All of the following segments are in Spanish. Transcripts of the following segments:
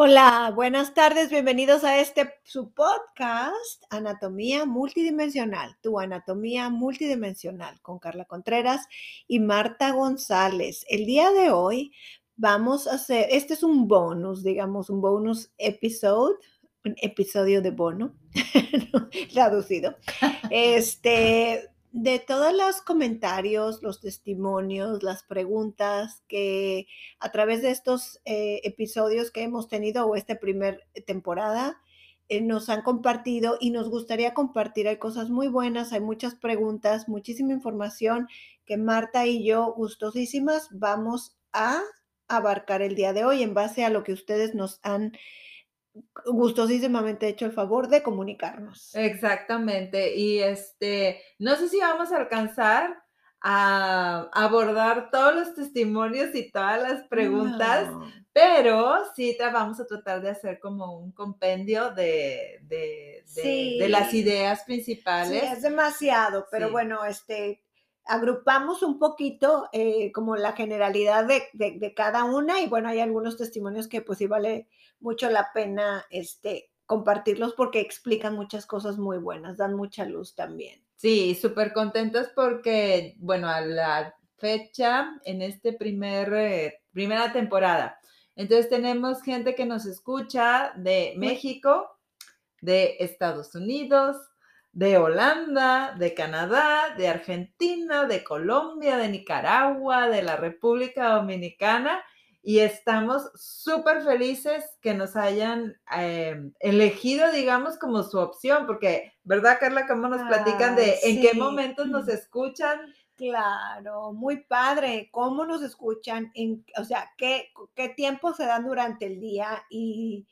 Hola, buenas tardes, bienvenidos a este su podcast Anatomía Multidimensional, tu anatomía multidimensional con Carla Contreras y Marta González. El día de hoy vamos a hacer, este es un bonus, digamos, un bonus episode, un episodio de bono, traducido. Este, de todos los comentarios, los testimonios, las preguntas que a través de estos eh, episodios que hemos tenido o esta primera temporada eh, nos han compartido y nos gustaría compartir. Hay cosas muy buenas, hay muchas preguntas, muchísima información que Marta y yo, gustosísimas, vamos a abarcar el día de hoy en base a lo que ustedes nos han gustosísimamente hecho el favor de comunicarnos. Exactamente. Y este, no sé si vamos a alcanzar a abordar todos los testimonios y todas las preguntas, pero sí te vamos a tratar de hacer como un compendio de, de, las ideas principales. Sí, es demasiado, pero bueno, este, agrupamos un poquito eh, como la generalidad de, de, cada una y bueno, hay algunos testimonios que pues sí vale mucho la pena este, compartirlos porque explican muchas cosas muy buenas, dan mucha luz también. Sí, súper contentos porque, bueno, a la fecha, en este primer, eh, primera temporada, entonces tenemos gente que nos escucha de México, de Estados Unidos, de Holanda, de Canadá, de Argentina, de Colombia, de Nicaragua, de la República Dominicana y estamos súper felices que nos hayan em, elegido, digamos, como su opción, porque, ¿verdad, Carla? ¿Cómo nos platican de en qué momentos nos escuchan? Claro, muy padre. ¿Cómo nos escuchan? En, o sea, ¿qué, qué tiempo se dan durante el día? Y,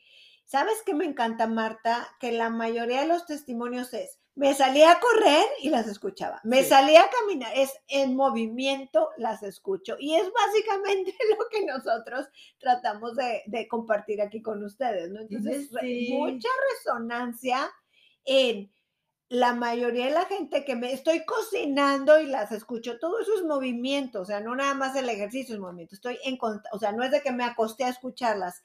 ¿sabes qué me encanta, Marta? Que la mayoría de los testimonios es, me salía a correr y las escuchaba. Me salía a caminar, es en movimiento las escucho. Y es básicamente lo que nosotros tratamos de, compartir aquí con ustedes, ¿no? Entonces, mucha resonancia en la mayoría de la gente que me estoy cocinando y las escucho, todo eso es movimiento, o sea, no nada más el ejercicio es movimiento, estoy en, o sea, no es de que me acosté a escucharlas,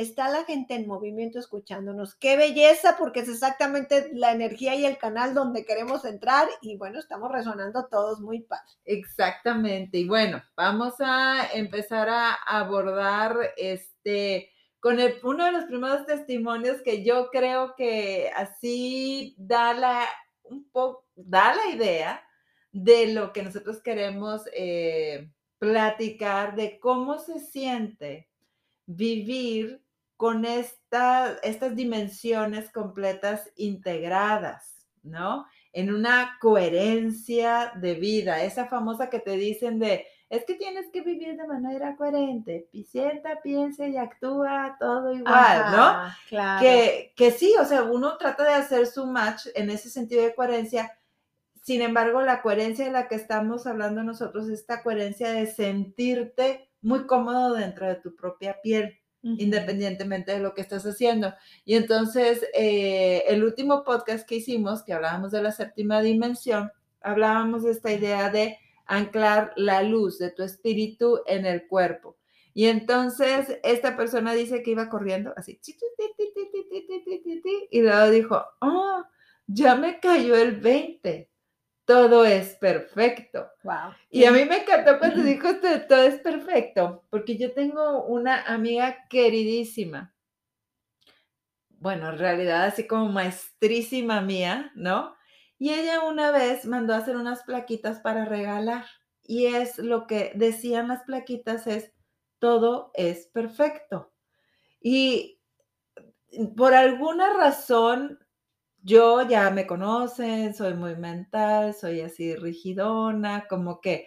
está la gente en movimiento escuchándonos. Qué belleza, porque es exactamente la energía y el canal donde queremos entrar y bueno, estamos resonando todos muy padre. Exactamente. Y bueno, vamos a empezar a abordar este con el, uno de los primeros testimonios que yo creo que así da la, un poco, da la idea de lo que nosotros queremos eh, platicar, de cómo se siente vivir con estas dimensiones completas integradas, ¿no? En una coherencia de vida, esa famosa que te dicen de, es que tienes que vivir de manera coherente, sienta, piensa y actúa todo igual, ¿no? Claro. Que, que sí, o sea, uno trata de hacer su match en ese sentido de coherencia, sin embargo, la coherencia de la que estamos hablando nosotros, esta coherencia de sentirte muy cómodo dentro de tu propia piel, independientemente de lo que estás haciendo. Y entonces, eh, el último podcast que hicimos, que hablábamos de la séptima dimensión, hablábamos de esta idea de anclar la luz de tu espíritu en el cuerpo. Y entonces esta persona dice que iba corriendo así, y luego dijo, oh, ya me cayó el 20 todo es perfecto. Wow. Y a mí me encantó cuando dijo esto todo es perfecto, porque yo tengo una amiga queridísima. Bueno, en realidad así como maestrísima mía, ¿no? Y ella una vez mandó a hacer unas plaquitas para regalar. Y es lo que decían las plaquitas es, todo es perfecto. Y por alguna razón yo ya me conocen, soy muy mental, soy así rigidona, como que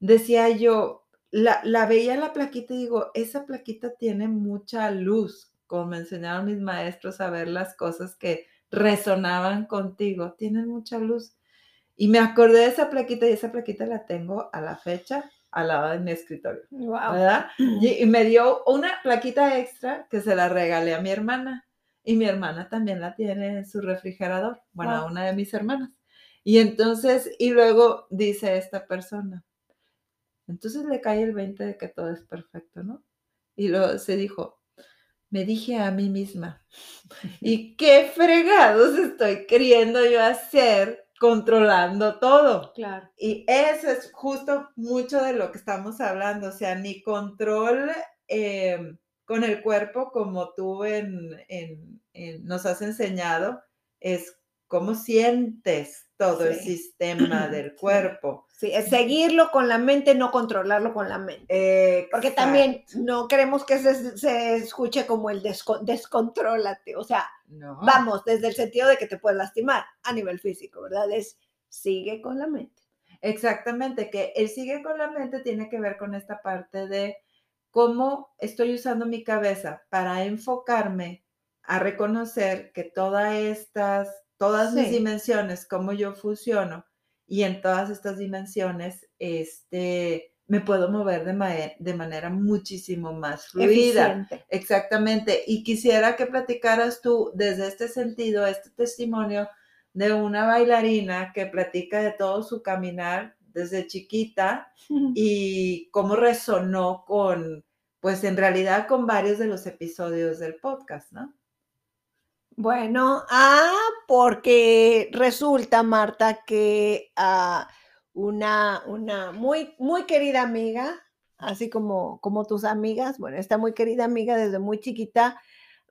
decía yo, la, la veía en la plaquita y digo, esa plaquita tiene mucha luz, como me enseñaron mis maestros a ver las cosas que resonaban contigo, tienen mucha luz. Y me acordé de esa plaquita y esa plaquita la tengo a la fecha al lado de mi escritorio, ¿verdad? y me dio una plaquita extra que se la regalé a mi hermana y mi hermana también la tiene en su refrigerador, bueno, una de mis hermanas. Y entonces, y luego dice esta persona, entonces le cae el 20 de que todo es perfecto, ¿no? Y luego se dijo, me dije a mí misma, ¿y qué fregados estoy queriendo yo hacer controlando todo? Claro. Y eso es justo mucho de lo que estamos hablando, o sea, ni control eh, con el cuerpo como tú en, en, nos has enseñado, es cómo sientes todo el sistema del cuerpo. Sí, es seguirlo con la mente, no controlarlo con la mente. Porque también no queremos que se, se escuche como el descontrólate. O sea, vamos, desde el sentido de que te puedes lastimar a nivel físico, ¿verdad? Es sigue con la mente. Exactamente, que el sigue con la mente tiene que ver con esta parte de cómo estoy usando mi cabeza para enfocarme a reconocer que todas estas, todas mis dimensiones, cómo yo funciono, y en todas estas dimensiones, este, me puedo mover de, de manera muchísimo más fluida. Exactamente. Y quisiera que platicaras tú desde este sentido, este testimonio de una bailarina que platica de todo su caminar desde chiquita y cómo resonó con, pues en realidad con varios de los episodios del podcast, ¿no? Bueno, ah, porque resulta, Marta, que ah, una, una muy, muy querida amiga, así como, como tus amigas, bueno, esta muy querida amiga desde muy chiquita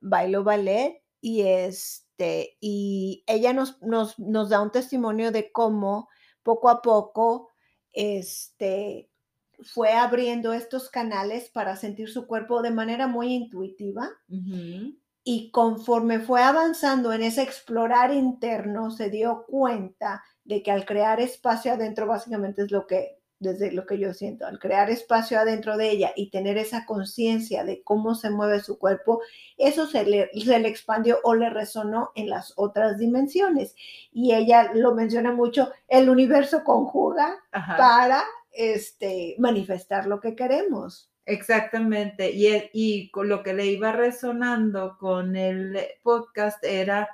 bailó ballet y este, y ella nos, nos, nos da un testimonio de cómo poco a poco, este, fue abriendo estos canales para sentir su cuerpo de manera muy intuitiva. Y conforme fue avanzando en ese explorar interno, se dio cuenta de que al crear espacio adentro, básicamente es lo que, desde lo que yo siento, al crear espacio adentro de ella y tener esa conciencia de cómo se mueve su cuerpo, eso se le, se le expandió o le resonó en las otras dimensiones. Y ella lo menciona mucho, el universo conjuga para este, manifestar lo que queremos. Exactamente, y, y con lo que le iba resonando con el podcast era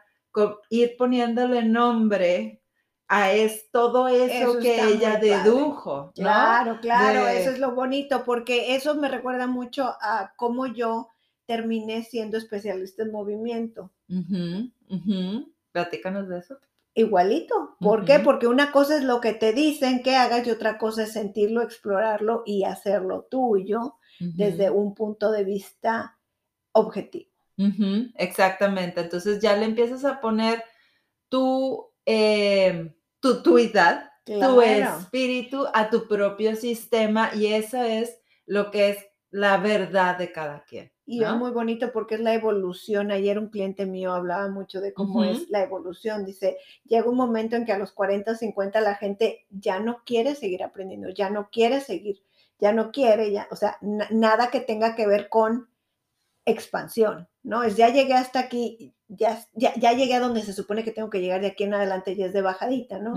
ir poniéndole nombre a es, todo eso, que ella dedujo. Claro, claro, eso es lo bonito, porque eso me recuerda mucho a cómo yo terminé siendo especialista en movimiento. Platícanos de eso. Igualito. ¿Por qué? Porque una cosa es lo que te dicen que hagas y otra cosa es sentirlo, explorarlo y hacerlo tuyo desde un punto de vista objetivo. Exactamente. Entonces ya le empiezas a poner tu, eh, tu tuidad, tu espíritu a tu propio sistema y eso es lo que es la verdad de cada quien. Y es muy bonito porque es la evolución. Ayer un cliente mío hablaba mucho de cómo es la evolución. Dice, llega un momento en que a los 40, 50 la gente ya no quiere seguir aprendiendo, ya no quiere seguir ya no quiere, ya, o sea, nada que tenga que ver con expansión, ¿no? Es ya llegué hasta aquí, ya, ya, llegué a donde se supone que tengo que llegar de aquí en adelante, ya es de bajadita, ¿no?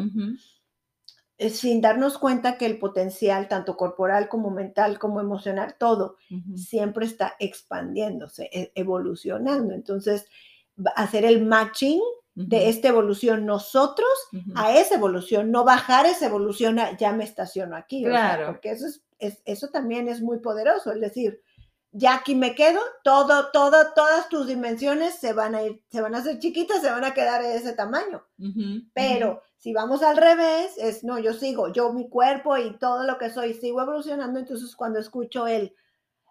Sin darnos cuenta que el potencial, tanto corporal como mental, como emocional, todo, siempre está expandiéndose, e, evolucionando. Entonces, hacer el matching de esta evolución nosotros a esa evolución, no bajar esa evolución a ya me estaciono aquí. Claro. porque eso es eso también es muy poderoso, es decir, ya aquí me quedo, todo, todo, todas tus dimensiones se van a ir, se van a hacer chiquitas, se van a quedar de ese tamaño. Pero si vamos al revés, es no, yo sigo, yo mi cuerpo y todo lo que soy sigo evolucionando, entonces cuando escucho el,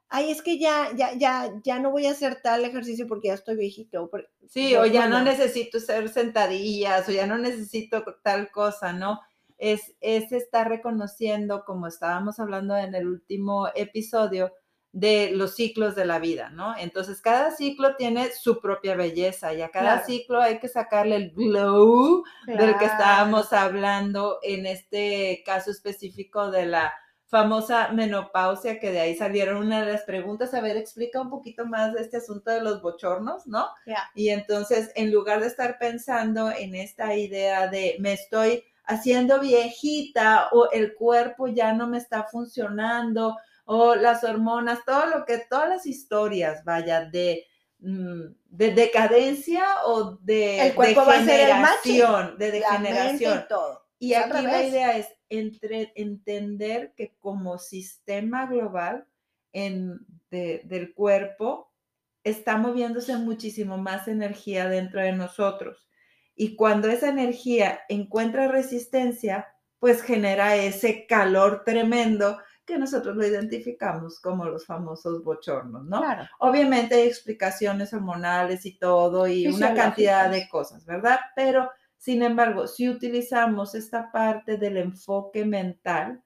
ay, es que ya, ya, ya, ya no voy a hacer tal ejercicio porque ya estoy viejito. Sí, o ya no necesito hacer sentadillas, o ya no necesito tal cosa, ¿no? es, estar reconociendo, como estábamos hablando en el último episodio, de los ciclos de la vida, ¿no? Entonces, cada ciclo tiene su propia belleza y a cada ciclo hay que sacarle el glow del que estábamos hablando en este caso específico de la famosa menopausia, que de ahí salieron una de las preguntas. A ver, explica un poquito más de este asunto de los bochornos, ¿no? Y entonces, en lugar de estar pensando en esta idea de me estoy haciendo viejita o el cuerpo ya no me está funcionando o las hormonas, todo lo que, todas las historias, vaya, de, mm, de decadencia o de, el cuerpo degeneración, de degeneración. Y, todo. y aquí la idea es entre, entender que como sistema global en, del cuerpo, está moviéndose muchísimo más energía dentro de nosotros. Y cuando esa energía encuentra resistencia, pues genera ese calor tremendo que nosotros lo identificamos como los famosos bochornos, ¿no? Claro. Obviamente hay explicaciones hormonales y todo y una cantidad de cosas, ¿verdad? Pero, sin embargo, si utilizamos esta parte del enfoque mental,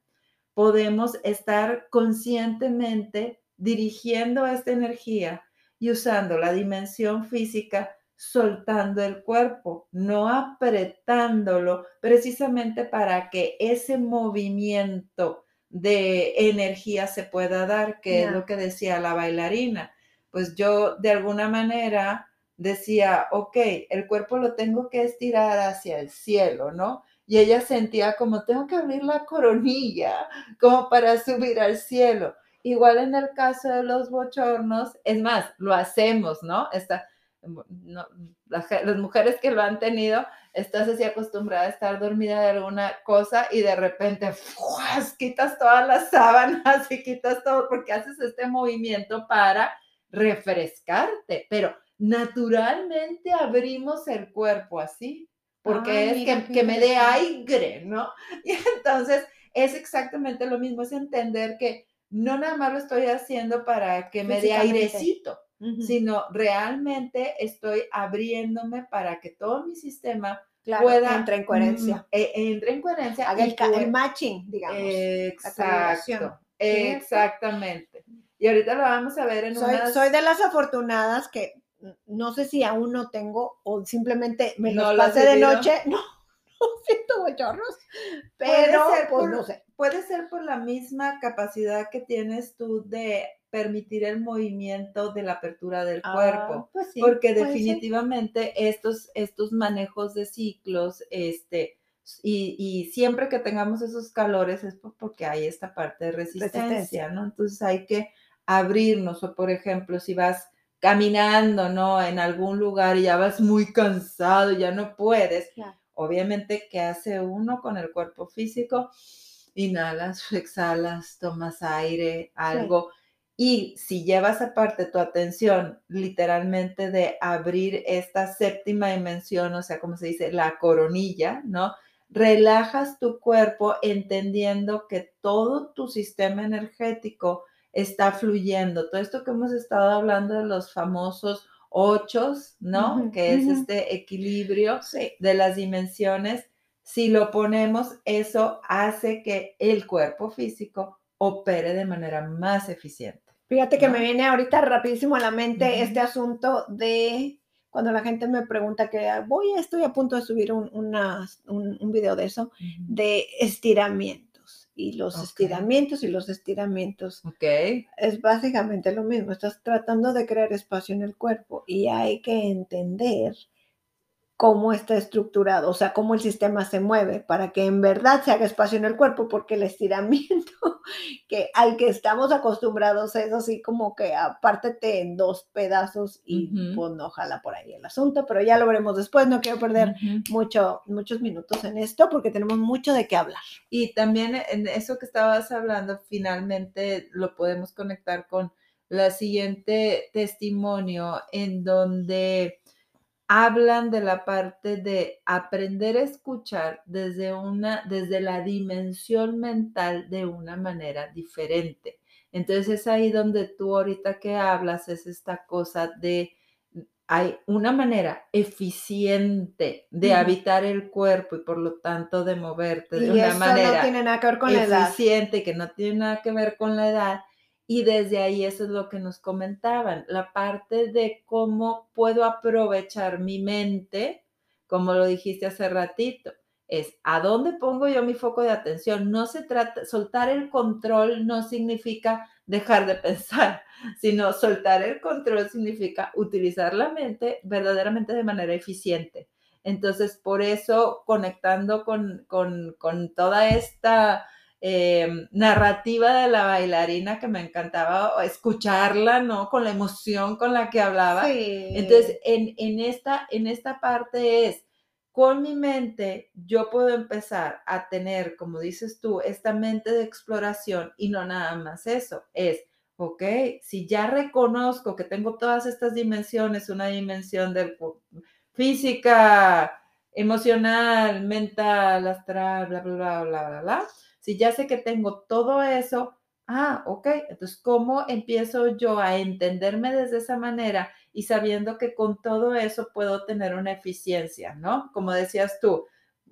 podemos estar conscientemente dirigiendo esta energía y usando la dimensión física, soltando el cuerpo, no apretándolo, precisamente para que ese movimiento de energía se pueda dar, que es lo que decía la bailarina. Pues yo de alguna manera decía, ok, el cuerpo lo tengo que estirar hacia el cielo, ¿no? Y ella sentía como tengo que abrir la coronilla, como para subir al cielo. Igual en el caso de los bochornos, es más, lo hacemos, ¿no? Esta, no, las, mujeres que lo han tenido, estás así acostumbrada a estar dormida de alguna cosa y de repente quitas todas las sábanas y quitas todo porque haces este movimiento para refrescarte, pero naturalmente abrimos el cuerpo así, porque es que, que me dé aire, ¿no? Y entonces es exactamente lo mismo, es entender que no nada más lo estoy haciendo para que me dé airecito, sino realmente estoy abriéndome para que todo mi sistema pueda entre en coherencia. Mm, e, entre en coherencia. Haga el, matching, digamos. Exacto. Exactamente. Y ahorita lo vamos a ver en soy, Soy de las afortunadas que no sé si aún no tengo o simplemente me lo pasé de noche. No, no siento bochornos, pero pues no sé puede ser por la misma capacidad que tienes tú de permitir el movimiento de la apertura del ah, cuerpo, pues porque definitivamente estos, estos manejos de ciclos, este, y, siempre que tengamos esos calores es porque hay esta parte de resistencia, ¿no? Entonces hay que abrirnos, o por ejemplo, si vas caminando, ¿no? En algún lugar y ya vas muy cansado, ya no puedes, obviamente, ¿qué hace uno con el cuerpo físico? Inhalas, exhalas, tomas aire, algo. Y si llevas aparte tu atención literalmente de abrir esta séptima dimensión, o sea, como se dice, la coronilla, ¿no? Relajas tu cuerpo entendiendo que todo tu sistema energético está fluyendo. Todo esto que hemos estado hablando de los famosos ochos, ¿no? que es este equilibrio de las dimensiones si lo ponemos, eso hace que el cuerpo físico opere de manera más eficiente. Fíjate que me viene ahorita rapidísimo a la mente este asunto de cuando la gente me pregunta que voy, estoy a punto de subir un, un, video de eso, de estiramientos. Y los estiramientos y los estiramientos. Ok. Es básicamente lo mismo. Estás tratando de crear espacio en el cuerpo y hay que entender cómo está estructurado, o sea, cómo el sistema se mueve para que en verdad se haga espacio en el cuerpo, porque el estiramiento que al que estamos acostumbrados es así como que apártete en dos pedazos y pues no jala por ahí el asunto, pero ya lo veremos después, no quiero perder mucho, muchos minutos en esto porque tenemos mucho de qué hablar. Y también en eso que estabas hablando, finalmente lo podemos conectar con la siguiente testimonio en donde hablan de la parte de aprender a escuchar desde una desde la dimensión mental de una manera diferente. Entonces es ahí donde tú ahorita que hablas es esta cosa de hay una manera eficiente de habitar el cuerpo y por lo tanto de moverte de una manera no tiene nada que ver con la edad. eficiente que no tiene nada que ver con la edad y desde ahí eso es lo que nos comentaban, la parte de cómo puedo aprovechar mi mente, como lo dijiste hace ratito, es a dónde pongo yo mi foco de atención. No se trata, soltar el control no significa dejar de pensar, sino soltar el control significa utilizar la mente verdaderamente de manera eficiente. Entonces, por eso, conectando con, con, con toda esta Em, narrativa de la bailarina que me encantaba escucharla, ¿no? Con la emoción con la que hablaba. Entonces, en, en, esta, en esta parte es, con mi mente, yo puedo empezar a tener, como dices tú, esta mente de exploración y no nada más eso, es, ok, si ya reconozco que tengo todas estas dimensiones, una dimensión de física, emocional, mental, astral, bla, bla, bla, bla, bla, bla, si ya sé que tengo todo eso, ah, ok, entonces, ¿cómo empiezo yo a entenderme desde esa manera y sabiendo que con todo eso puedo tener una eficiencia, ¿no? Como decías tú,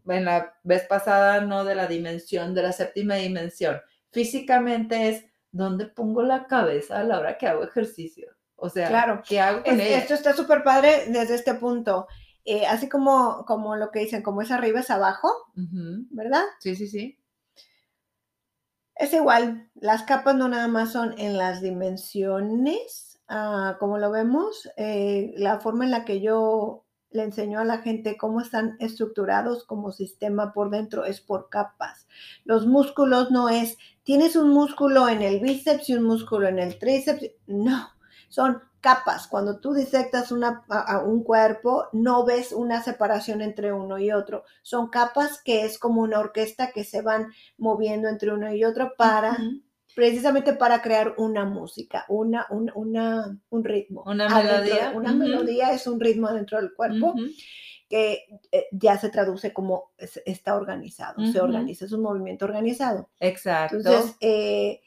en la vez pasada, no de la dimensión, de la séptima dimensión. Físicamente es dónde pongo la cabeza a la hora que hago ejercicio. O sea, claro. ¿qué hago con Esto está súper padre desde este punto. Eh, así como, como lo que dicen, como es arriba es abajo, ¿verdad? Sí, sí, sí. Es igual, las capas no nada más son en las dimensiones, ah, como lo vemos, eh, la forma en la que yo le enseño a la gente cómo están estructurados como sistema por dentro es por capas. Los músculos no es, tienes un músculo en el bíceps y un músculo en el tríceps, no, son capas. Cuando tú disectas una, a, un cuerpo, no ves una separación entre uno y otro. Son capas que es como una orquesta que se van moviendo entre uno y otro para, precisamente para crear una música, una, una, un ritmo. Una melodía. Una melodía es un ritmo dentro del cuerpo. que eh, ya se traduce como está organizado, se organiza, es un movimiento organizado. Exacto. Entonces, eh,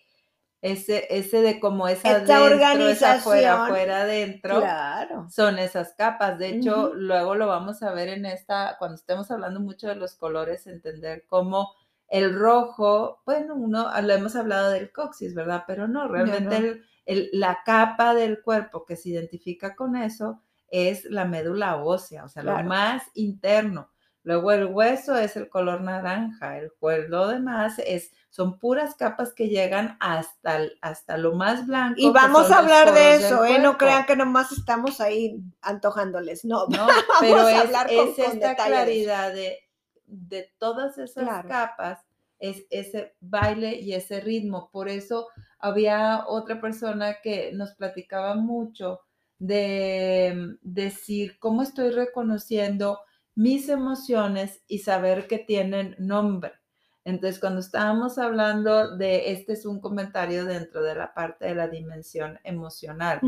ese, ese de como esa Esta organización, afuera, afuera, adentro, claro. son esas capas. De hecho, luego lo vamos a ver en esta, cuando estemos hablando mucho de los colores, entender cómo el rojo, bueno, uno, lo hemos hablado del coxis, ¿verdad? Pero no, realmente El, la capa del cuerpo que se identifica con eso es la médula ósea, o sea, lo más interno. Luego el hueso es el color naranja, el lo demás es, son puras capas que llegan hasta, hasta lo más blanco. Y vamos a hablar de eso, ¿eh? No crean que nomás estamos ahí antojándoles, no. No, pero es, esta claridad de, de todas esas capas, es ese baile y ese ritmo. Por eso había otra persona que nos platicaba mucho de decir cómo estoy reconociendo mis emociones y saber que tienen nombre. Entonces, cuando estábamos hablando de, este es un comentario dentro de la parte de la dimensión emocional.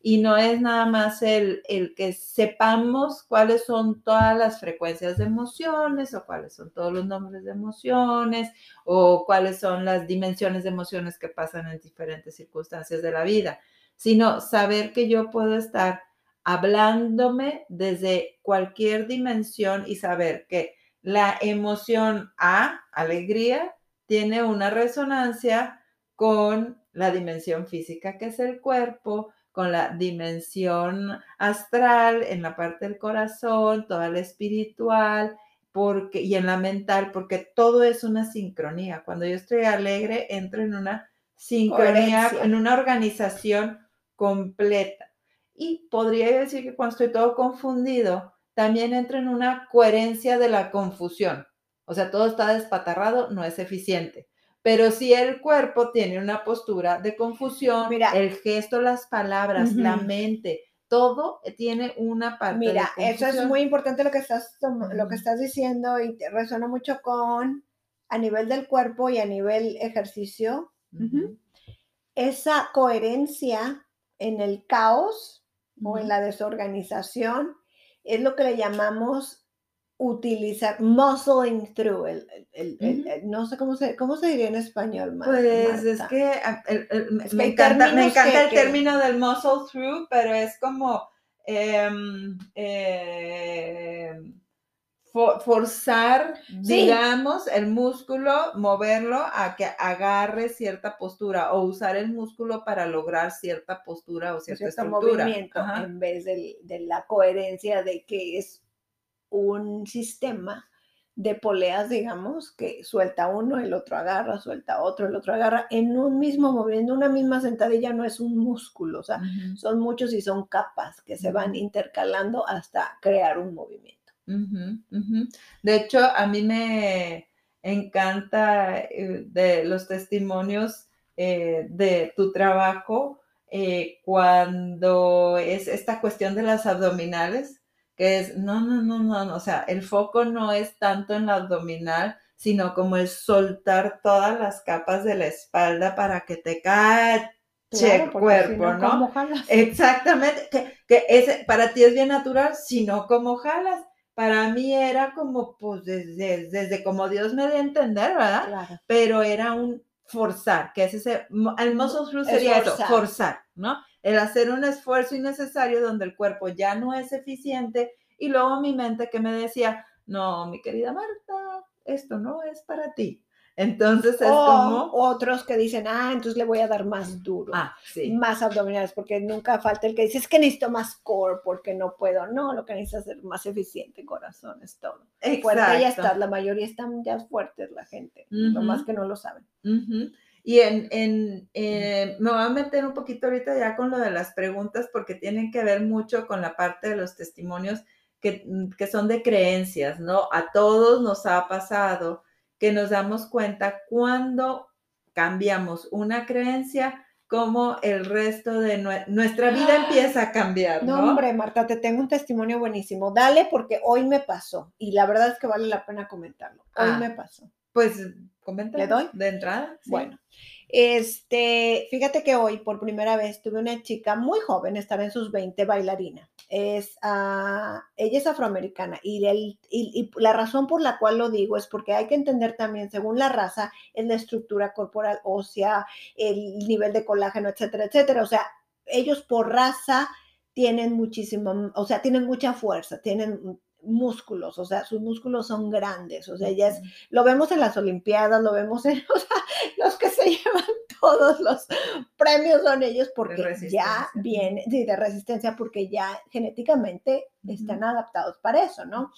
Y no es nada más el, el, que sepamos cuáles son todas las frecuencias de emociones o cuáles son todos los nombres de emociones o cuáles son las dimensiones de emociones que pasan en diferentes circunstancias de la vida, sino saber que yo puedo estar hablándome desde cualquier dimensión y saber que la emoción A, alegría, tiene una resonancia con la dimensión física que es el cuerpo, con la dimensión astral en la parte del corazón, toda la espiritual, porque, y en la mental, porque todo es una sincronía. Cuando yo estoy alegre, entro en una sincronía, en una organización completa. Y podría decir que cuando estoy todo confundido, también entro en una coherencia de la confusión. O sea, todo está despatarrado, no es eficiente. Pero si el cuerpo tiene una postura de confusión, mira, el gesto, las palabras, la mente, todo tiene una parte. Mira, eso es muy importante lo que estás, lo que estás diciendo y te resuena mucho con a nivel del cuerpo y a nivel ejercicio. Esa coherencia en el caos o en la desorganización, es lo que le llamamos utilizar, muscling through, el, no sé cómo se, cómo se diría en español. pues es que, me, encanta, me encanta el término del muscle through, pero es como... Em, forzar, digamos, el músculo, moverlo a que agarre cierta postura o usar el músculo para lograr cierta postura o cierta cierto movimiento en vez de, la coherencia de que es un sistema de poleas, digamos, que suelta uno, el otro agarra, suelta otro, el otro agarra, en un mismo movimiento, una misma sentadilla no es un músculo, o sea, son muchos y son capas que se van intercalando hasta crear un movimiento. De hecho, a mí me encanta eh, de los testimonios eh, de tu trabajo eh, cuando es esta cuestión de las abdominales, que es, no, no, no, no, o sea, el foco no es tanto en la abdominal, sino como el soltar todas las capas de la espalda para que te cae che cuerpo, ¿no? Exactamente, que, que ese, para ti es bien natural, sino como jalas. Para mí era como, pues, desde, desde como Dios me dio a entender, ¿verdad? Claro. Pero era un forzar, que es ese, el muscle sería eso, forzar, ¿no? El hacer un esfuerzo innecesario donde el cuerpo ya no es eficiente y luego mi mente que me decía, no, mi querida Marta, esto no es para ti. Entonces es como... Otros que dicen, ah, entonces le voy a dar más duro, ah, más abdominales, porque nunca falta el que dice, es que necesito más core porque no puedo. No, lo que necesitas es ser más eficiente, corazón, es todo. Exacto. Fuerte ya está, la mayoría están ya fuertes la gente, lo más que no lo saben. Y en, en eh, me voy a meter un poquito ahorita ya con lo de las preguntas porque tienen que ver mucho con la parte de los testimonios que, que son de creencias, ¿no? A todos nos ha pasado que nos damos cuenta cuando cambiamos una creencia, como el resto de nuestra vida ¡Ah! empieza a cambiar. ¿no? no, hombre, Marta, te tengo un testimonio buenísimo. Dale porque hoy me pasó y la verdad es que vale la pena comentarlo. Hoy ah, me pasó. Pues coméntalo. ¿Le doy? De entrada. Bueno, este, fíjate que hoy por primera vez tuve una chica muy joven, estaba en sus 20, bailarina. Es, uh, ella es afroamericana y, el, y, la razón por la cual lo digo es porque hay que entender también, según la raza, es la estructura corporal ósea, el nivel de colágeno, etcétera, etcétera. O sea, ellos por raza tienen muchísimo, o sea, tienen mucha fuerza, tienen músculos, o sea, sus músculos son grandes, o sea, ya es, lo vemos en las Olimpiadas, lo vemos en, o sea, los que se llevan todos los premios son ellos porque ya vienen, sí, de resistencia, porque ya genéticamente están adaptados para eso, ¿no?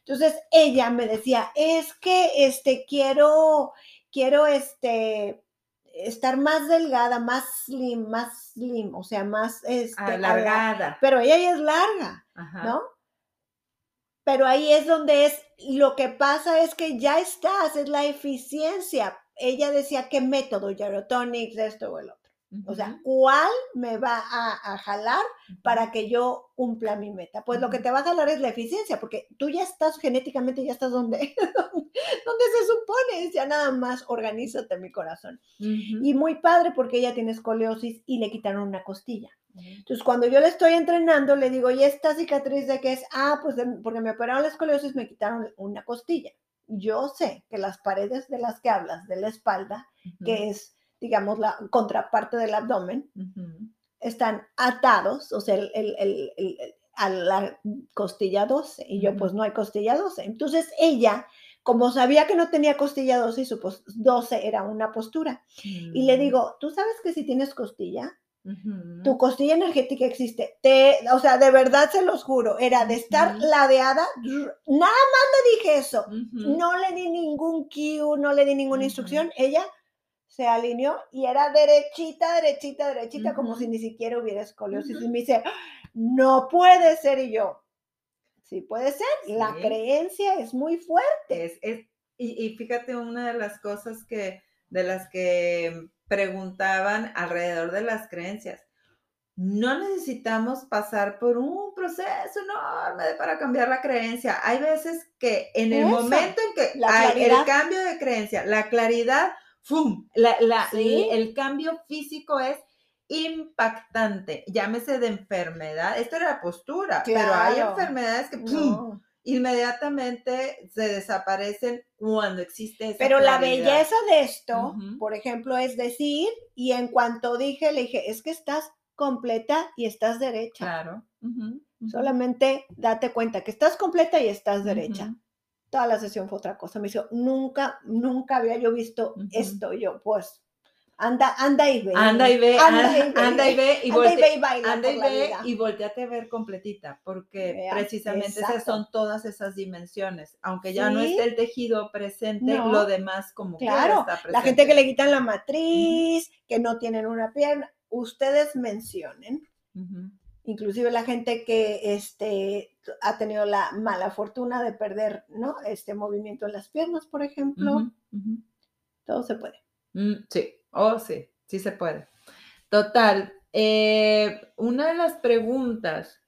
Entonces, ella me decía, es que, este, quiero, quiero, este, estar más delgada, más slim, más slim, o sea, más este, alargada. Pero ella ya es larga, ¿no? Pero ahí es donde es, lo que pasa es que ya estás, es la eficiencia. Ella decía, ¿qué método? Gyrotonics, esto o el otro. O sea, ¿cuál me va a, jalar para que yo cumpla mi meta? Pues lo que te va a jalar es la eficiencia, porque tú ya estás genéticamente, ya estás donde, donde se supone, ya nada más organízate mi corazón. Y muy padre porque ella tiene escoliosis y le quitaron una costilla. Entonces, cuando yo le estoy entrenando, le digo, ¿y esta cicatriz de qué es? Ah, pues porque me operaron la escoliosis, me quitaron una costilla. Yo sé que las paredes de las que hablas, de la espalda, que es, digamos, la contraparte del abdomen, están atados, o sea, a la costilla 12. Y yo, pues no hay costilla 12. Entonces, ella como sabía que no tenía costilla 12 y su 12 era una postura. Y le mm. digo, ¿tú sabes que si tienes costilla, tu costilla energética existe. Te, o sea, de verdad se los juro, era de estar ladeada. Nada más le dije eso. No le di ningún cue, no le di ninguna instrucción. Ella se alineó y era derechita, derechita, derechita, como si ni siquiera hubiera escoliosis. Y me dice, no puede ser. Y yo, sí puede ser. La creencia es muy fuerte. Es, y, y fíjate, una de las cosas que, de las que preguntaban alrededor de las creencias. No necesitamos pasar por un proceso enorme para cambiar la creencia. Hay veces que en el momento en que hay el cambio de creencia, la claridad, ¡fum! el, cambio físico es impactante. Llámese de enfermedad. Esto era postura, pero hay enfermedades que ¡pum! Inmediatamente se desaparecen cuando existe esa Pero la belleza de esto, por ejemplo, es decir, y en cuanto dije, le dije, es que estás completa y estás derecha. Claro. Solamente date cuenta que estás completa y estás derecha. Toda la sesión fue otra cosa. Me dijo, nunca, nunca había yo visto esto. yo, pues, Anda, anda y ve. Anda y ve, anda, y ve, anda y ve y, baila anda y ve y volteate a ver completita, porque precisamente esas son todas esas dimensiones. Aunque ya no esté el tejido presente, lo demás como claro, está presente. La gente que le quitan la matriz, que no tienen una pierna, ustedes mencionen. Inclusive la gente que este, ha tenido la mala fortuna de perder ¿no? este movimiento en las piernas, por ejemplo. Todo se puede. Mm, sí. Oh, sí, sí se puede. Total, eh, una de las preguntas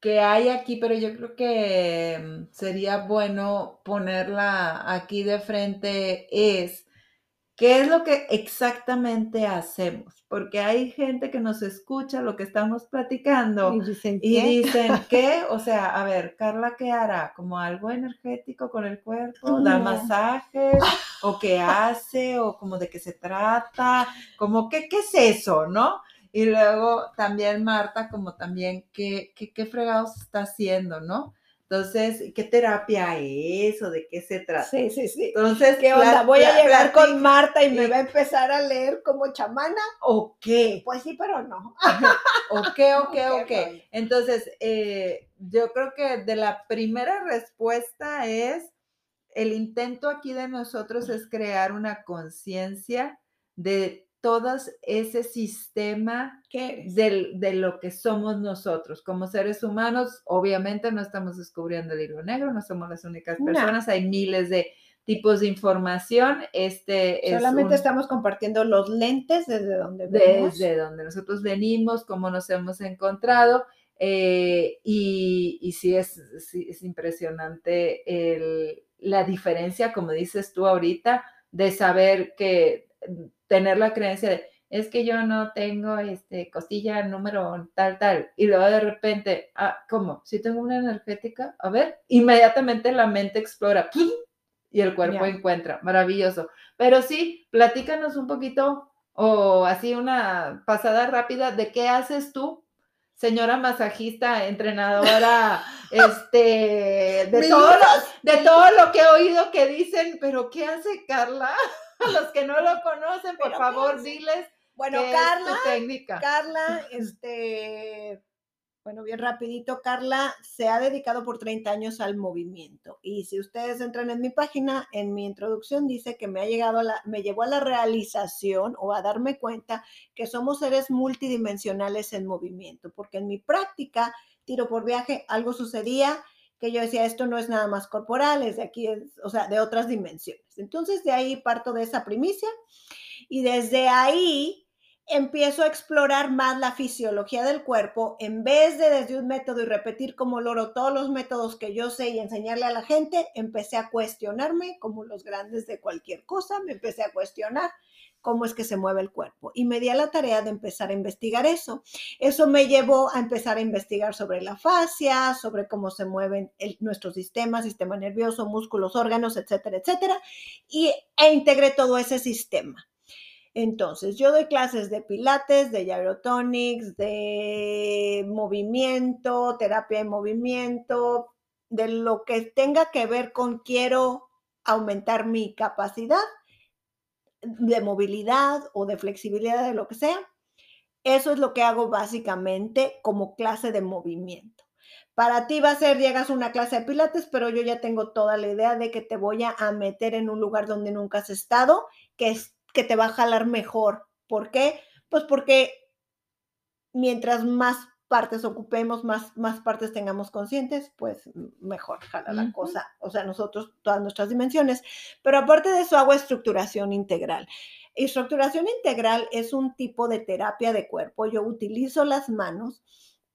que hay aquí, pero yo creo que mm, sería bueno ponerla aquí de frente, es ¿Qué es lo que exactamente hacemos? Porque hay gente que nos escucha lo que estamos platicando Y dicen, y ¿qué? dicen, ¿qué? O sea, a ver, Carla, ¿qué hará? ¿Como algo energético con el cuerpo? ¿Da masajes? ¿O qué hace? ¿O como de qué se trata? ¿Como qué, qué es eso, no? Y luego también Marta, como también, ¿qué, qué, qué fregados está haciendo, no? Entonces, ¿qué terapia es? ¿O de qué se trata? Sí, sí, sí. Entonces, ¿Qué onda? ¿Voy a llegar con Marta y me va a empezar a leer como chamana? ¿O qué? Pues sí, pero no. ¿O qué? ¿O qué? ¿O qué? Entonces, eh, yo creo que de la primera respuesta es, el intento aquí de nosotros es crear una conciencia de todo ese sistema del- de lo que somos nosotros. Como seres humanos, obviamente no estamos descubriendo el hilo negro, no somos las únicas No. personas, hay miles de tipos de información. Este es Solamente un- estamos compartiendo los lentes desde donde vemos. desde donde nosotros venimos, cómo nos hemos encontrado. eh, y, y sí es, sí es impresionante el- la diferencia, como dices tú ahorita, de saber que tener la creencia de, es que yo no tengo este, costilla número tal, tal, y luego de repente, ah, ¿cómo? Si tengo una energética, a ver, inmediatamente la mente explora, ¡pum! y el cuerpo encuentra, maravilloso. Pero sí, platícanos un poquito o así una pasada rápida de qué haces tú, señora masajista, entrenadora, este, de todo, lo, de todo lo que he oído que dicen, pero ¿qué hace Carla? A los que no lo conocen, por ¿Pero qué favor, diles Bueno, qué Carla, es tu técnica. Carla, este, bueno, bien rapidito, Carla se ha dedicado por 30 años al movimiento. Y si ustedes entran en mi página, en mi introducción dice que me ha llegado a la, me llevó a la realización o a darme cuenta que somos seres multidimensionales en movimiento, porque en mi práctica, tiro por viaje, algo sucedía que yo decía, esto no es nada más corporal, es de aquí, es, o sea, de otras dimensiones. Entonces, de ahí parto de esa primicia y desde ahí empiezo a explorar más la fisiología del cuerpo en vez de desde un método y repetir como loro todos los métodos que yo sé y enseñarle a la gente, empecé a cuestionarme como los grandes de cualquier cosa, me empecé a cuestionar cómo es que se mueve el cuerpo y me di a la tarea de empezar a investigar eso. Eso me llevó a empezar a investigar sobre la fascia, sobre cómo se mueven el- nuestro sistema, sistema nervioso, músculos, órganos, etcétera, etcétera, y, e integré todo ese sistema. Entonces, yo doy clases de pilates, de gyrotonics, de movimiento, terapia de movimiento, de lo que tenga que ver con quiero aumentar mi capacidad de movilidad o de flexibilidad, de lo que sea. Eso es lo que hago básicamente como clase de movimiento. Para ti va a ser, llegas a una clase de pilates, pero yo ya tengo toda la idea de que te voy a, a meter en un lugar donde nunca has estado, que, es, que te va a jalar mejor. ¿Por qué? Pues porque mientras más partes ocupemos, más, más partes tengamos conscientes, pues mejor jala la cosa. O sea, nosotros, todas nuestras dimensiones. Pero aparte de eso, hago estructuración integral. Estructuración integral es un tipo de terapia de cuerpo. Yo utilizo las manos,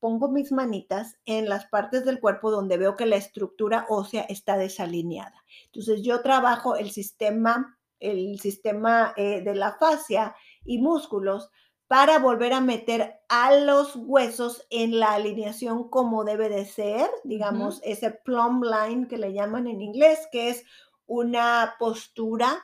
pongo mis manitas en las partes del cuerpo donde veo que la estructura ósea está desalineada. Entonces yo trabajo el sistema, el sistema eh, de la fascia y músculos para volver a meter a los huesos en la alineación como debe de ser, digamos, ese plumb line que le llaman en inglés, que es una postura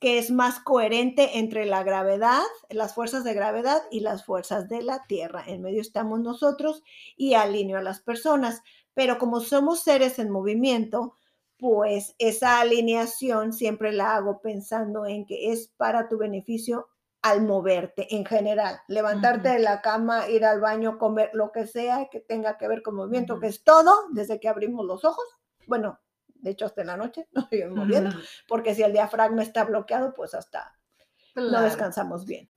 que es más coherente entre la gravedad, las fuerzas de gravedad y las fuerzas de la Tierra. En medio estamos nosotros y alineo a las personas. Pero como somos seres en movimiento, pues esa alineación siempre la hago pensando en que es para tu beneficio al moverte en general, levantarte de la cama, ir al baño, comer lo que sea que tenga que ver con movimiento, que es todo desde que abrimos los ojos. Bueno, de hecho hasta en la noche nos seguimos moviendo porque si el diafragma está bloqueado, pues hasta no descansamos bien.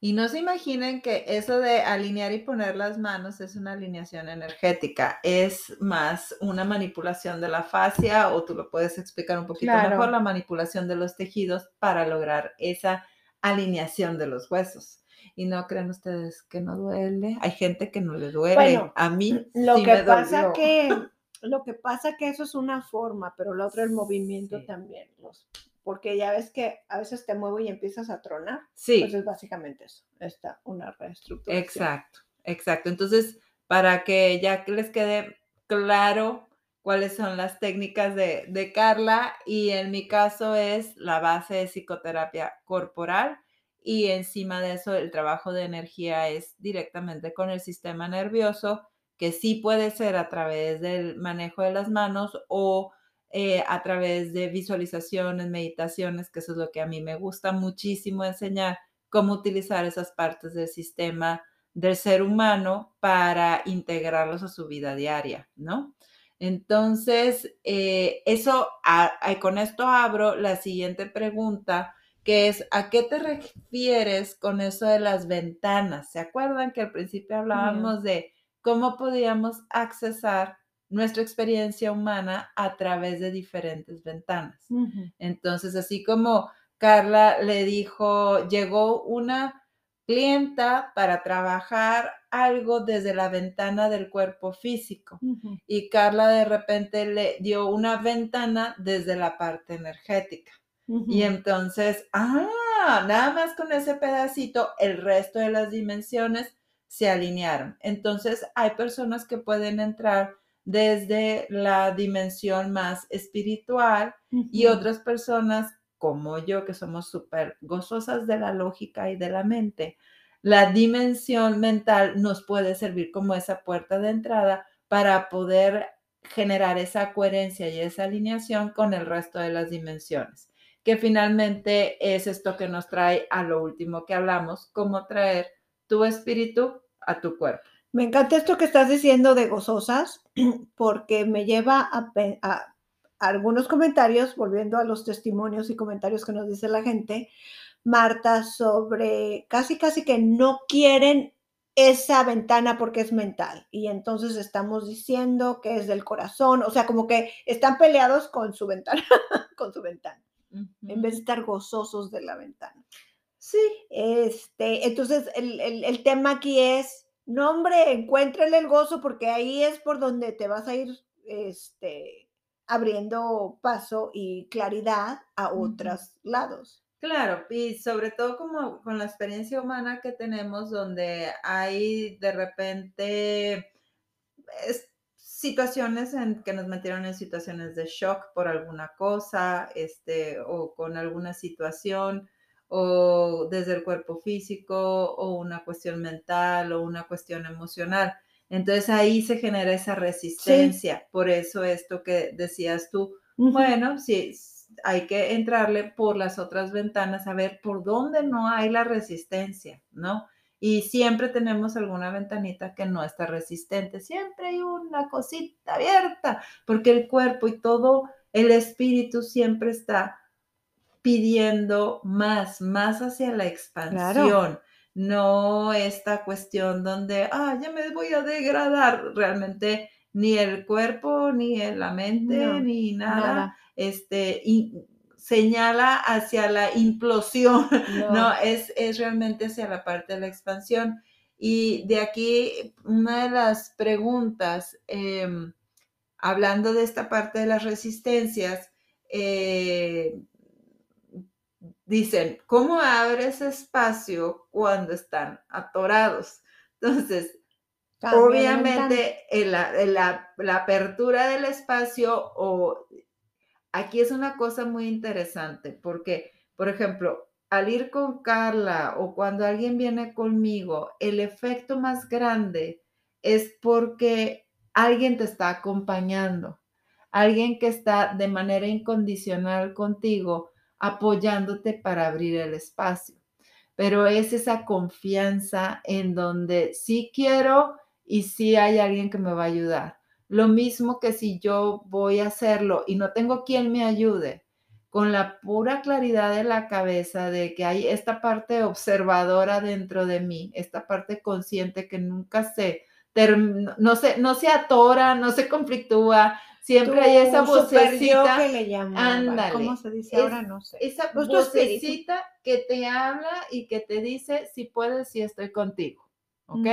Y no se imaginen que eso de alinear y poner las manos es una alineación energética, es más una manipulación de la fascia o tú lo puedes explicar un poquito Claro. mejor, la manipulación de los tejidos para lograr esa alineación de los huesos. Y no crean ustedes que no duele, hay gente que no le duele, Bueno, a mí Lo sí que me pasa dolió. que lo que pasa que eso es una forma, pero lo otro el movimiento Sí. también. Los porque ya ves que a veces te muevo y empiezas a tronar. Sí. Pues es básicamente eso, está una reestructuración. Exacto, exacto. Entonces, para que ya les quede claro cuáles son las técnicas de, de Carla y en mi caso es la base de psicoterapia corporal y encima de eso el trabajo de energía es directamente con el sistema nervioso, que sí puede ser a través del manejo de las manos o eh, a través de visualizaciones, meditaciones, que eso es lo que a mí me gusta muchísimo enseñar, cómo utilizar esas partes del sistema del ser humano para integrarlos a su vida diaria, ¿no? Entonces, eh, eso, con esto abro la siguiente pregunta, que es, ¿a qué te refieres con eso de las ventanas? ¿Se acuerdan que al principio hablábamos de cómo podíamos accesar nuestra experiencia humana a través de diferentes ventanas? Entonces, así como Carla le dijo, llegó una clienta para trabajar algo desde la ventana del cuerpo físico y Carla de repente le dio una ventana desde la parte energética. Y entonces, ah, nada más con ese pedacito, el resto de las dimensiones se alinearon. Entonces, hay personas que pueden entrar desde la dimensión más espiritual y otras personas como yo, que somos súper gozosas de la lógica y de la mente, la dimensión mental nos puede servir como esa puerta de entrada para poder generar esa coherencia y esa alineación con el resto de las dimensiones, que finalmente es esto que nos trae a lo último que hablamos, cómo traer tu espíritu a tu cuerpo. Me encanta esto que estás diciendo de gozosas, porque me lleva a, a algunos comentarios, volviendo a los testimonios y comentarios que nos dice la gente, Marta, sobre casi, casi que no quieren esa ventana porque es mental. Y entonces estamos diciendo que es del corazón, o sea, como que están peleados con su ventana, con su ventana, en vez de estar gozosos de la ventana. Sí. Este, entonces, el, el tema aquí es, no, hombre, encuéntrale el gozo porque ahí es por donde te vas a ir, este, abriendo paso y claridad a otros lados. Claro, y sobre todo como con la experiencia humana que tenemos donde hay de repente situaciones en que nos metieron en situaciones de shock por alguna cosa, este, o con alguna situación, o desde el cuerpo físico, o una cuestión mental, o una cuestión emocional. Entonces ahí se genera esa resistencia. Por eso esto que decías tú, bueno, sí, hay que entrarle por las otras ventanas a ver por dónde no hay la resistencia, ¿no? Y siempre tenemos alguna ventanita que no está resistente, siempre hay una cosita abierta, porque el cuerpo y todo el espíritu siempre está pidiendo más, más hacia la expansión no esta cuestión donde, ah, ya me voy a degradar, realmente ni el cuerpo, ni la mente, ni nada, este, señala hacia la implosión, no, Es, es realmente hacia la parte de la expansión. Y de aquí, una de las preguntas, em, hablando de esta parte de las resistencias, eh, dicen, ¿cómo abres espacio cuando están atorados? Entonces, obviamente, la, apertura del espacio o aquí es una cosa muy interesante porque, por ejemplo, al ir con Carla o cuando alguien viene conmigo, el efecto más grande es porque alguien te está acompañando, alguien que está de manera incondicional contigo apoyándote para abrir el espacio. Pero es esa confianza en donde sí quiero y sí hay alguien que me va a ayudar. Lo mismo que si yo voy a hacerlo y no tengo quien me ayude, con la pura claridad de la cabeza de que hay esta parte observadora dentro de mí, esta parte consciente que nunca se, no se, no se atora, no se conflictúa, Siempre hay esa vocecita. que le llaman. ¿Cómo se dice ahora? No sé. Esa pues vocecita que te habla y que te dice si puedes, si estoy contigo. ¿Ok?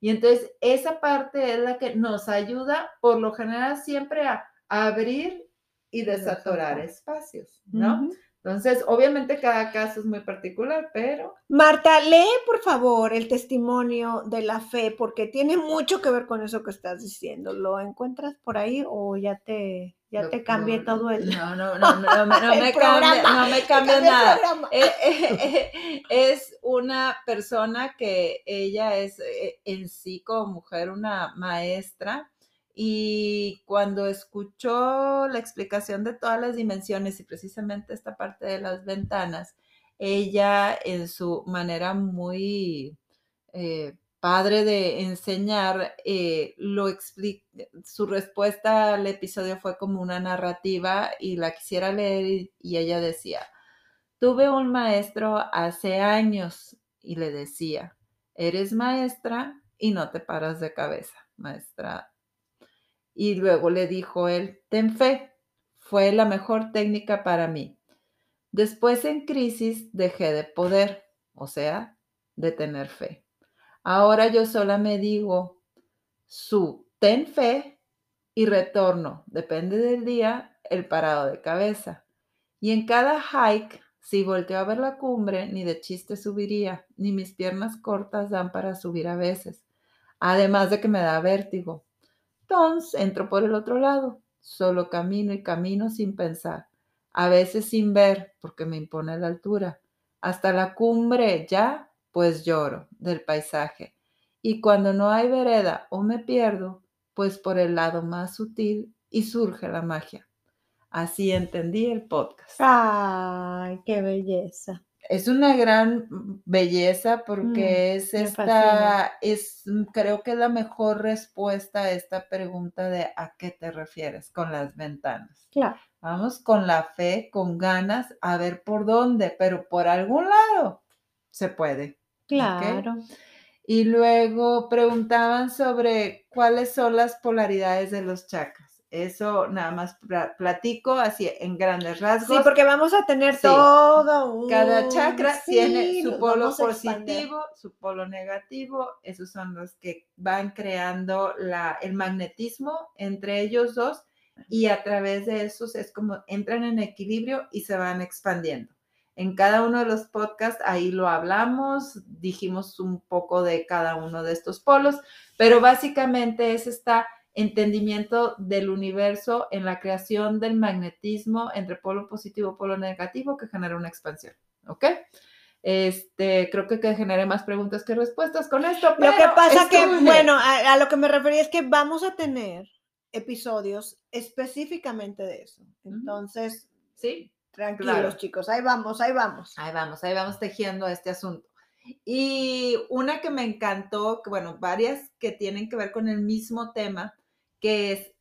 Y entonces esa parte es la que nos ayuda, por lo general, siempre a, abrir y desatorar espacios, ¿no? Entonces, obviamente cada caso es muy particular, pero... Marta, lee por favor el testimonio de la fe, porque tiene mucho que ver con eso que estás diciendo. ¿Lo encuentras por ahí o ya te, ya te cambié todo el... No, no, no, no, no, no me cambia, no me cambia nada. Eh, eh, eh, es una persona que ella es en sí como mujer una maestra y cuando escuchó la explicación de todas las dimensiones y precisamente esta parte de las ventanas, ella en su manera muy eh, padre de enseñar, eh, lo su respuesta al episodio fue como una narrativa y la quisiera leer y ella decía, tuve un maestro hace años y le decía, eres maestra y no te paras de cabeza, maestra y luego le dijo él, ten fe, fue la mejor técnica para mí. Después en crisis dejé de poder, o sea, de tener fe. Ahora yo sola me digo su ten fe y retorno, depende del día, el parado de cabeza. Y en cada hike, si volteo a ver la cumbre, ni de chiste subiría, ni mis piernas cortas dan para subir a veces. Además de que me da vértigo. Entonces entro por el otro lado, solo camino y camino sin pensar, a veces sin ver porque me impone la altura. Hasta la cumbre ya, pues lloro del paisaje. Y cuando no hay vereda o me pierdo, pues por el lado más sutil y surge la magia. Así entendí el podcast. Ay, qué belleza es una gran belleza mm, porque es esta, es, mm, creo que es la mejor respuesta a esta pregunta de a qué te refieres con las ventanas. Claro. Vamos con la fe, con ganas, a ver por dónde, pero por algún lado se puede. Claro. Y luego preguntaban sobre cuáles son las polaridades de los chakras. Eso nada más platico así en grandes rasgos. Sí, porque vamos a tener todo un... Cada chakra tiene su polo positivo, su polo negativo. Esos son los que van creando la, el magnetismo entre ellos dos y a través de esos es como entran en equilibrio y se van expandiendo. En cada uno de los podcasts ahí lo hablamos, dijimos un poco de cada uno de estos polos, pero básicamente es esta entendimiento del universo en la creación del magnetismo entre polo positivo y polo negativo que genera una expansión. ¿Ok? Este, creo que, que generé más preguntas que respuestas con esto. lo que pasa que, bueno, a, lo que me refería es que vamos a tener episodios específicamente de eso. Entonces, sí, tranquilos chicos, ahí vamos, ahí vamos. Ahí vamos, ahí vamos tejiendo este asunto. Y una que me encantó, que bueno, varias que tienen que ver con el mismo tema, que es,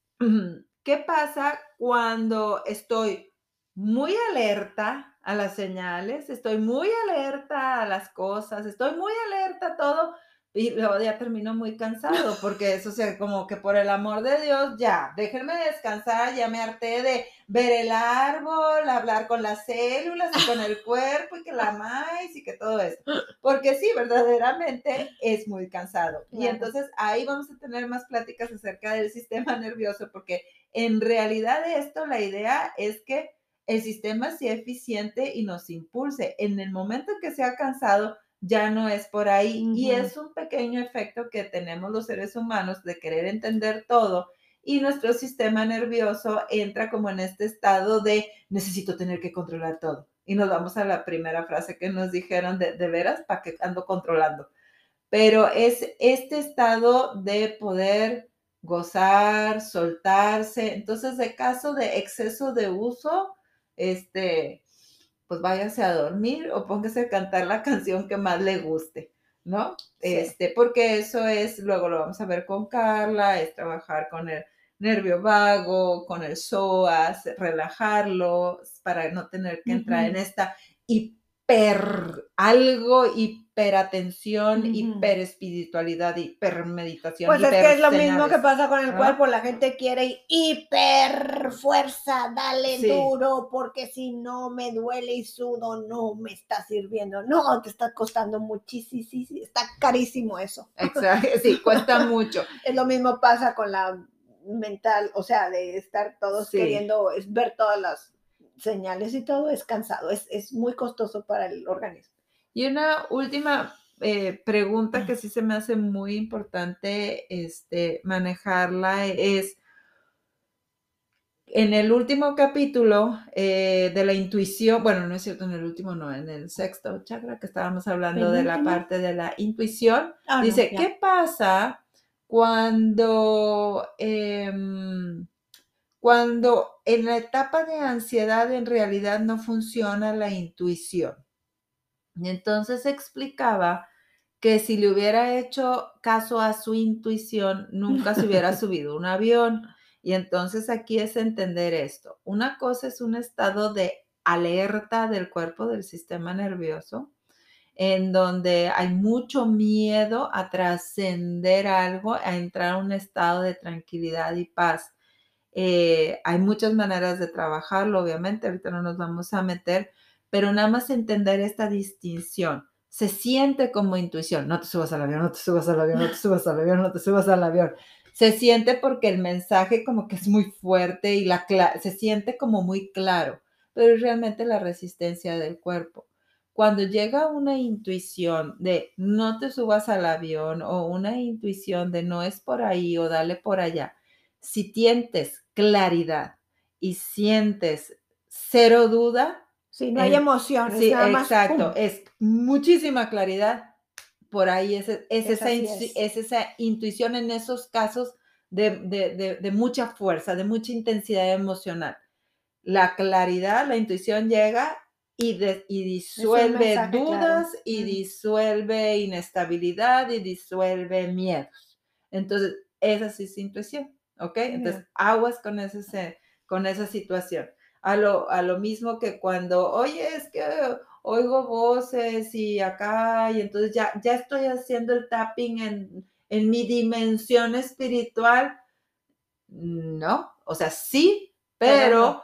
¿qué pasa cuando estoy muy alerta a las señales, estoy muy alerta a las cosas, estoy muy alerta a todo, y luego ya termino muy cansado, porque eso, o sea, como que por el amor de Dios, ya, déjenme descansar, ya me harté de ver el árbol, hablar con las células y con el cuerpo y que la maíz y que todo eso. Porque sí, verdaderamente es muy cansado. Y entonces ahí vamos a tener más pláticas acerca del sistema nervioso, porque en realidad esto, la idea es que el sistema sea eficiente y nos impulse. En el momento en que sea cansado, ya no es por ahí. Y es un pequeño efecto que tenemos los seres humanos de querer entender todo y nuestro sistema nervioso entra como en este estado de necesito tener que controlar todo. Y nos vamos a la primera frase que nos dijeron de, de veras, ¿para que ando controlando? Pero es este estado de poder gozar, soltarse. Entonces, de caso de exceso de uso, este, pues váyase a dormir o póngase a cantar la canción que más le guste, ¿no? Este, porque eso es, luego lo vamos a ver con Carla, es trabajar con el nervio vago, con el psoas, relajarlo para no tener que entrar en esta hiper, algo hiperatención, uh hiper espiritualidad, hiper meditación. Pues es que es lo mismo que pasa con el cuerpo, la gente quiere hiper fuerza, dale duro, porque si no me duele y sudo, no me está sirviendo, no, te está costando muchísimo, está carísimo eso. Exacto, sí, cuesta mucho. es lo mismo pasa con la mental, o sea, de estar todos queriendo ver todas las señales y todo, es cansado, es, es muy costoso para el organismo. Y una última eh, pregunta que sí se me hace muy importante este, manejarla es, en el último capítulo eh, de la intuición, bueno, no es cierto, en el último no, en el sexto chakra que estábamos hablando de la parte de la intuición, Ah, dice. ¿qué pasa cuando, em, cuando en la etapa de ansiedad en realidad no funciona la intuición? Entonces explicaba que si le hubiera hecho caso a su intuición, nunca se hubiera subido un avión. Y entonces aquí es entender esto. Una cosa es un estado de alerta del cuerpo, del sistema nervioso, en donde hay mucho miedo a trascender algo, a entrar a un estado de tranquilidad y paz. Eh, hay muchas maneras de trabajarlo, obviamente, ahorita no nos vamos a meter, pero nada más entender esta distinción. Se siente como intuición, no te subas al avión, no te subas al avión, no te subas al avión, no te subas al avión. Se siente porque el mensaje como que es muy fuerte y la se siente como muy claro, pero es realmente la resistencia del cuerpo. Cuando llega una intuición de no te subas al avión o una intuición de no es por ahí o dale por allá, si sientes claridad y sientes cero duda, Sí, no hay Eh, emociones, Sí, más. exacto. ¡pum! Es muchísima claridad. Por ahí es, es, Es esa, es. es esa intuición en esos casos de, de- de- de mucha fuerza, de mucha intensidad emocional. La claridad, la intuición llega y, de- y disuelve mensaje claro. dudas y Mm. disuelve inestabilidad y disuelve miedos. Entonces, esa sí es intuición, ¿ok? Entonces, aguas con, ese, se- con esa situación a lo, a lo mismo que cuando, oye, es que oigo voces y acá, y entonces ya, ya estoy haciendo el tapping en, en mi dimensión espiritual. No, o sea, sí, Pero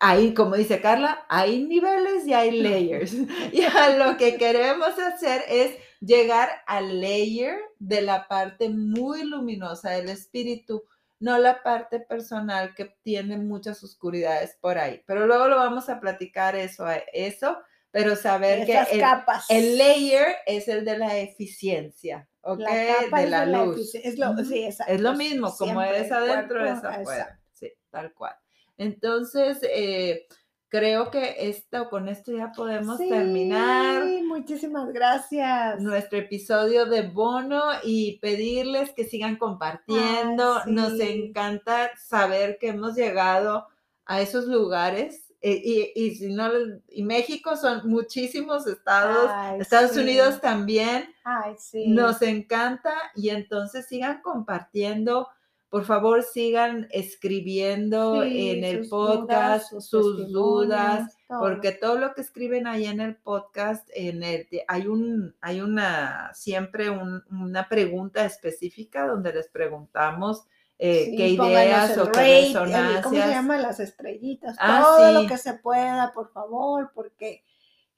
ahí, como dice Carla, hay niveles y hay layers. y a lo que queremos hacer es llegar al layer de la parte muy luminosa del espíritu, no la parte personal que tiene muchas oscuridades por ahí. Pero luego lo vamos a platicar eso, eso, pero saber que el, capas. el layer es el de la eficiencia, ¿ok? La capa de la de la luz. efici- es lo- sí, Es lo mismo, como siempre es el adentro, es afuera. Sí, tal cual. Entonces, eh, creo que esto, con esto ya podemos terminar Sí, muchísimas gracias. nuestro episodio de Bono y pedirles que sigan compartiendo. Nos encanta saber que hemos llegado a esos lugares. eh, Y, y si no, y México son muchísimos estados, Ay, Estados sí. Unidos también. Ay, sí. Nos encanta y entonces sigan compartiendo. Por favor, sigan escribiendo Sí, en el podcast dudas, sus, sus dudas, todo. porque todo lo que escriben ahí en el podcast, en el, hay un, hay una, siempre un- una pregunta específica donde les preguntamos eh, Sí, qué ideas o qué resonancias. ¿Cómo se llama? Las estrellitas. Ah, todo sí. lo que se pueda, por favor, porque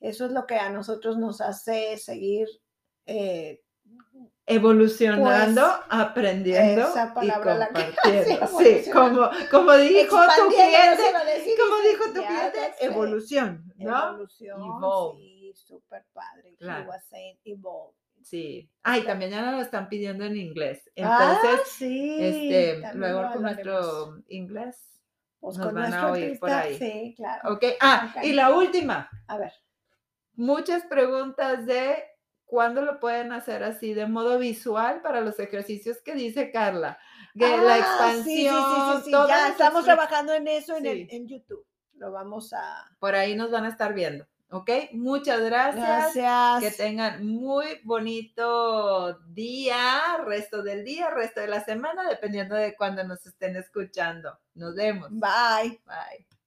eso es lo que a nosotros nos hace seguir. eh, Evolucionando, Pues, aprendiendo esa y palabra la que- compartiendo. sí, Sí, como, como dijo tu cliente, como dijo tu cliente, evolución, ¿no? Evolución. Evolve. Sí, súper padre. Claro. He was saying evolve. Sí. Ay, también ya nos lo están pidiendo en inglés. ah, Entonces, sí. este, luego con nuestro inglés. Pues nos con van a oír por artista, ahí. Sí, claro. Ok. Ah, Ok. y la última. A ver. Muchas preguntas de cuándo lo pueden hacer así de modo visual para los ejercicios que dice Carla. Que la Ah, expansión, Sí, sí, sí, Ya estamos trabajando en eso en, el- en YouTube. Lo vamos a. Por ahí nos van a estar viendo. ¿Ok? Muchas gracias. Gracias. Que tengan muy bonito día, resto del día, resto de la semana, dependiendo de cuándo nos estén escuchando. Nos vemos. Bye. Bye.